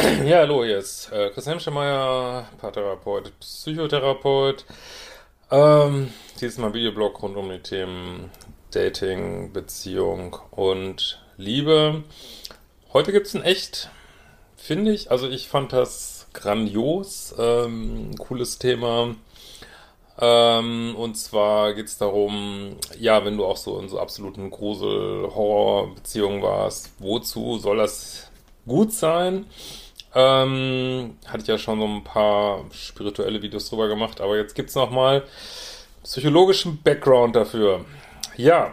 Ja, hallo, hier ist äh, Chris Hemschemeyer, Paartherapeut, Psychotherapeut. Ähm, dieses Mal Videoblog rund um die Themen Dating, Beziehung und Liebe. Heute gibt's ein echt, finde ich, also ich fand das grandios, ähm, cooles Thema. Ähm, und zwar geht's darum, ja, wenn du auch so in so absoluten Grusel-Horror-Beziehungen warst, wozu soll das gut sein? Ähm, hatte ich ja schon so ein paar spirituelle Videos drüber gemacht, aber jetzt gibt's noch mal psychologischen Background dafür. Ja,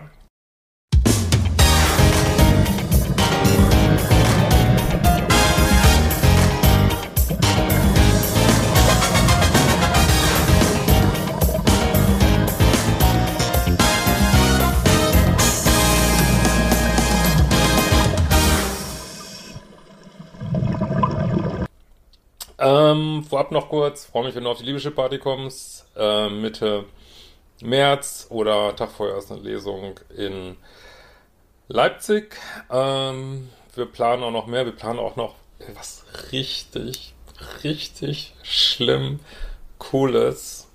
Ähm, vorab noch kurz, freue mich, wenn du auf die Liebeschip-Party kommst. Äh, Mitte März oder Tag vorher ist eine Lesung in Leipzig. Ähm, wir planen auch noch mehr. Wir planen auch noch was richtig, richtig schlimm, cooles.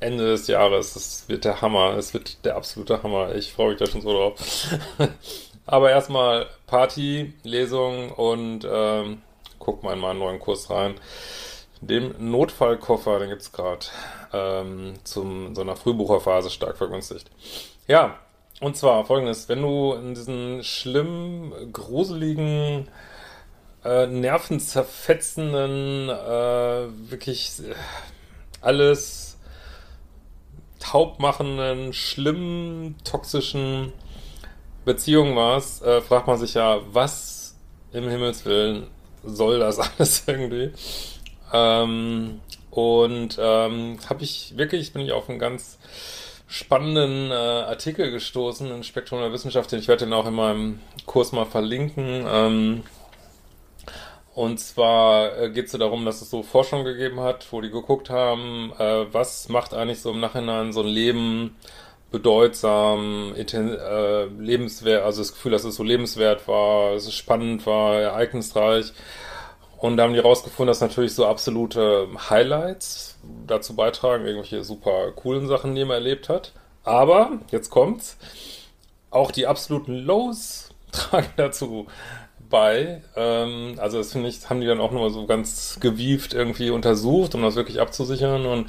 Ende des Jahres. Das wird der Hammer. Es wird der absolute Hammer. Ich freue mich da schon so drauf. Aber erstmal Party, Lesung und ähm, guck mal in meinen neuen Kurs rein. Dem Notfallkoffer, den gibt es gerade ähm, zum so einer Frühbucherphase stark vergünstigt. Ja, und zwar folgendes, wenn du in diesen schlimmen, gruseligen, äh, nervenzerfetzenden, äh, wirklich alles taubmachenden, schlimmen, toxischen Beziehungen warst, äh, fragt man sich ja, was im Himmelswillen soll das alles irgendwie. Ähm, und ähm, habe ich wirklich, bin ich auf einen ganz spannenden äh, Artikel gestoßen in Spektrum der Wissenschaft, den ich werde den auch in meinem Kurs mal verlinken. Ähm, und zwar äh, geht es so darum, dass es so Forschung gegeben hat, wo die geguckt haben, äh, was macht eigentlich so im Nachhinein so ein Leben bedeutsam, äh, lebenswert, also das Gefühl, dass es so lebenswert war, dass es spannend war, ereignisreich. Und da haben die rausgefunden, dass natürlich so absolute Highlights dazu beitragen, irgendwelche super coolen Sachen, die man erlebt hat. Aber, jetzt kommt's, auch die absoluten Lows tragen dazu bei. Ähm, also das finde ich, haben die dann auch nochmal so ganz gewieft irgendwie untersucht, um das wirklich abzusichern. Und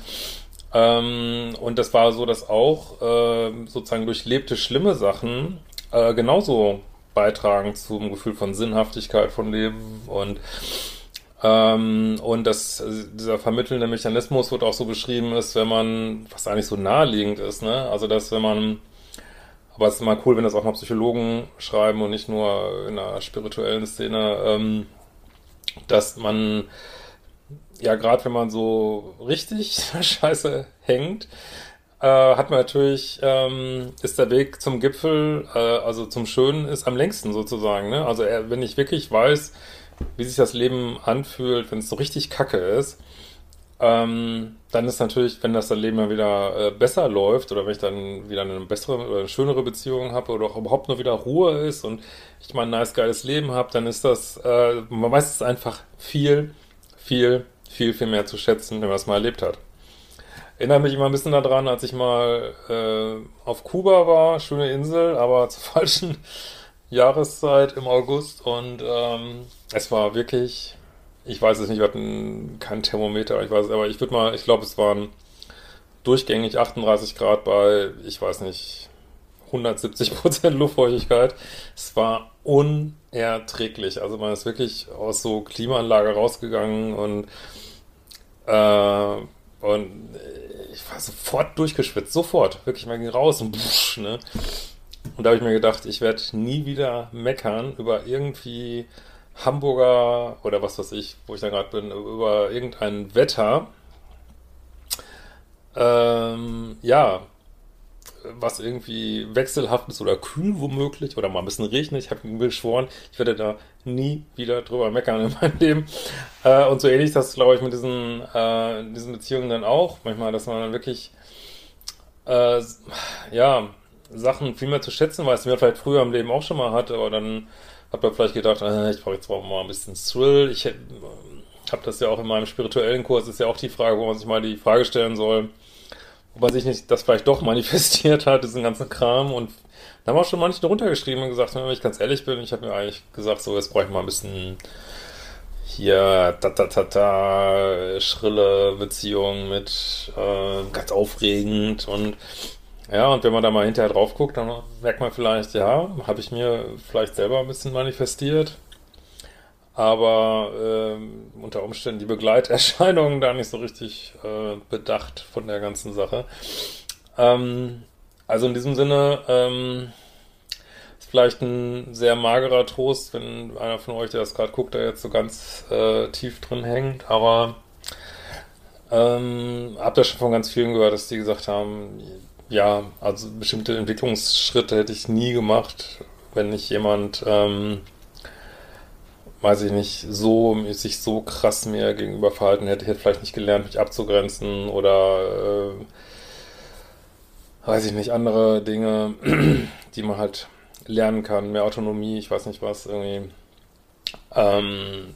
ähm, und das war so, dass auch äh, sozusagen durchlebte schlimme Sachen äh, genauso beitragen zum Gefühl von Sinnhaftigkeit von Leben und ähm, und das, dieser vermittelnde Mechanismus wird auch so beschrieben ist, wenn man, was eigentlich so naheliegend ist, ne? Also dass wenn man, aber es ist immer cool, wenn das auch mal Psychologen schreiben und nicht nur in einer spirituellen Szene, ähm, dass man ja, gerade wenn man so richtig scheiße hängt, äh, hat man natürlich, ähm, ist der Weg zum Gipfel, äh, also zum Schönen, ist am längsten sozusagen. Ne? Also äh, wenn ich wirklich weiß, wie sich das Leben anfühlt, wenn es so richtig kacke ist, ähm, dann ist natürlich, wenn das Leben mal wieder äh, besser läuft oder wenn ich dann wieder eine bessere oder eine schönere Beziehung habe oder auch überhaupt nur wieder Ruhe ist und ich mal ein nice, geiles Leben habe, dann ist das, äh, man weiß es einfach viel, viel viel, viel mehr zu schätzen, wenn man es mal erlebt hat. Erinnere mich immer ein bisschen daran, als ich mal äh, auf Kuba war, schöne Insel, aber zur falschen Jahreszeit im August und ähm, es war wirklich, ich weiß es nicht, wir hatten kein Thermometer, ich weiß, aber ich würde mal, ich glaube, es waren durchgängig 38 Grad bei, ich weiß nicht, 170 Prozent Luftfeuchtigkeit. Es war unerträglich. Also man ist wirklich aus so Klimaanlage rausgegangen und äh, und ich war sofort durchgeschwitzt, sofort. Wirklich, man ging raus und busch, ne? Und da habe ich mir gedacht, ich werde nie wieder meckern über irgendwie Hamburger oder was weiß ich, wo ich da gerade bin, über irgendein Wetter. Ähm, ja, was irgendwie wechselhaft ist oder kühl womöglich oder mal ein bisschen regnet. Ich habe mir geschworen, ich werde da nie wieder drüber meckern in meinem Leben. Äh, und so ähnlich ist das, glaube ich, mit diesen, äh, diesen Beziehungen dann auch. Manchmal, dass man dann wirklich, äh, ja, Sachen viel mehr zu schätzen weiß, die man vielleicht früher im Leben auch schon mal hatte, aber dann hat man vielleicht gedacht, äh, ich brauche jetzt mal ein bisschen Thrill. Ich äh, habe das ja auch in meinem spirituellen Kurs, ist ja auch die Frage, wo man sich mal die Frage stellen soll, ob man sich nicht das vielleicht doch manifestiert hat, diesen ganzen Kram. Und da haben auch schon manche runtergeschrieben und gesagt, wenn ich ganz ehrlich bin, ich habe mir eigentlich gesagt, so, jetzt brauche ich mal ein bisschen hier ta ta ta ta schrille Beziehung mit äh, ganz aufregend und ja, und wenn man da mal hinterher drauf guckt, dann merkt man vielleicht, ja, habe ich mir vielleicht selber ein bisschen manifestiert, aber äh, unter Umständen die Begleiterscheinungen da nicht so richtig äh, bedacht von der ganzen Sache. Ähm, also in diesem Sinne, ähm, ist vielleicht ein sehr magerer Trost, wenn einer von euch, der das gerade guckt, da jetzt so ganz äh, tief drin hängt, aber ähm, habt ihr schon von ganz vielen gehört, dass die gesagt haben, ja, also bestimmte Entwicklungsschritte hätte ich nie gemacht, wenn nicht jemand, ähm, weiß ich nicht, so, sich so krass mir gegenüber verhalten hätte. Ich hätte vielleicht nicht gelernt, mich abzugrenzen oder, äh, weiß ich nicht, andere Dinge, die man halt lernen kann, mehr Autonomie, ich weiß nicht was, irgendwie. Ähm,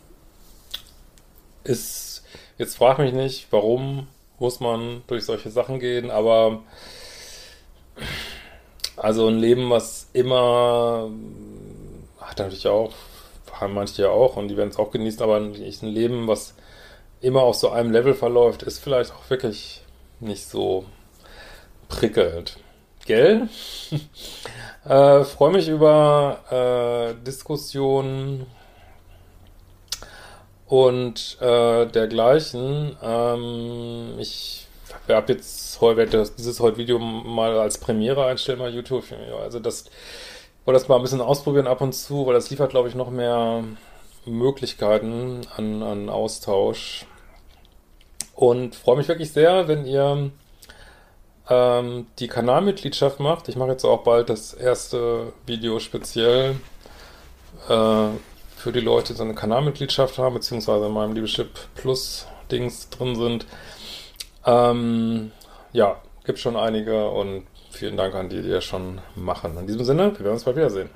ist, jetzt frag mich nicht, warum muss man durch solche Sachen gehen, aber also ein Leben, was immer, hat natürlich auch, haben manche ja auch und die werden es auch genießen, aber ein Leben, was immer auf so einem Level verläuft, ist vielleicht auch wirklich nicht so prickelnd. Gell? äh, Freue mich über äh, Diskussionen und äh, dergleichen. Ähm, ich habe jetzt heute, werde dieses heute Video mal als Premiere einstellen bei YouTube. Also das, wollte das mal ein bisschen ausprobieren ab und zu, weil das liefert, glaube ich, noch mehr Möglichkeiten an, an Austausch. Und freue mich wirklich sehr, wenn ihr ähm, die Kanalmitgliedschaft macht. Ich mache jetzt auch bald das erste Video speziell äh, für die Leute, die so eine Kanalmitgliedschaft haben, beziehungsweise in meinem Liebeschip Plus Dings drin sind. Ähm, ja, gibt schon einige und vielen Dank an die, die das schon machen. In diesem Sinne, wir werden uns bald wiedersehen.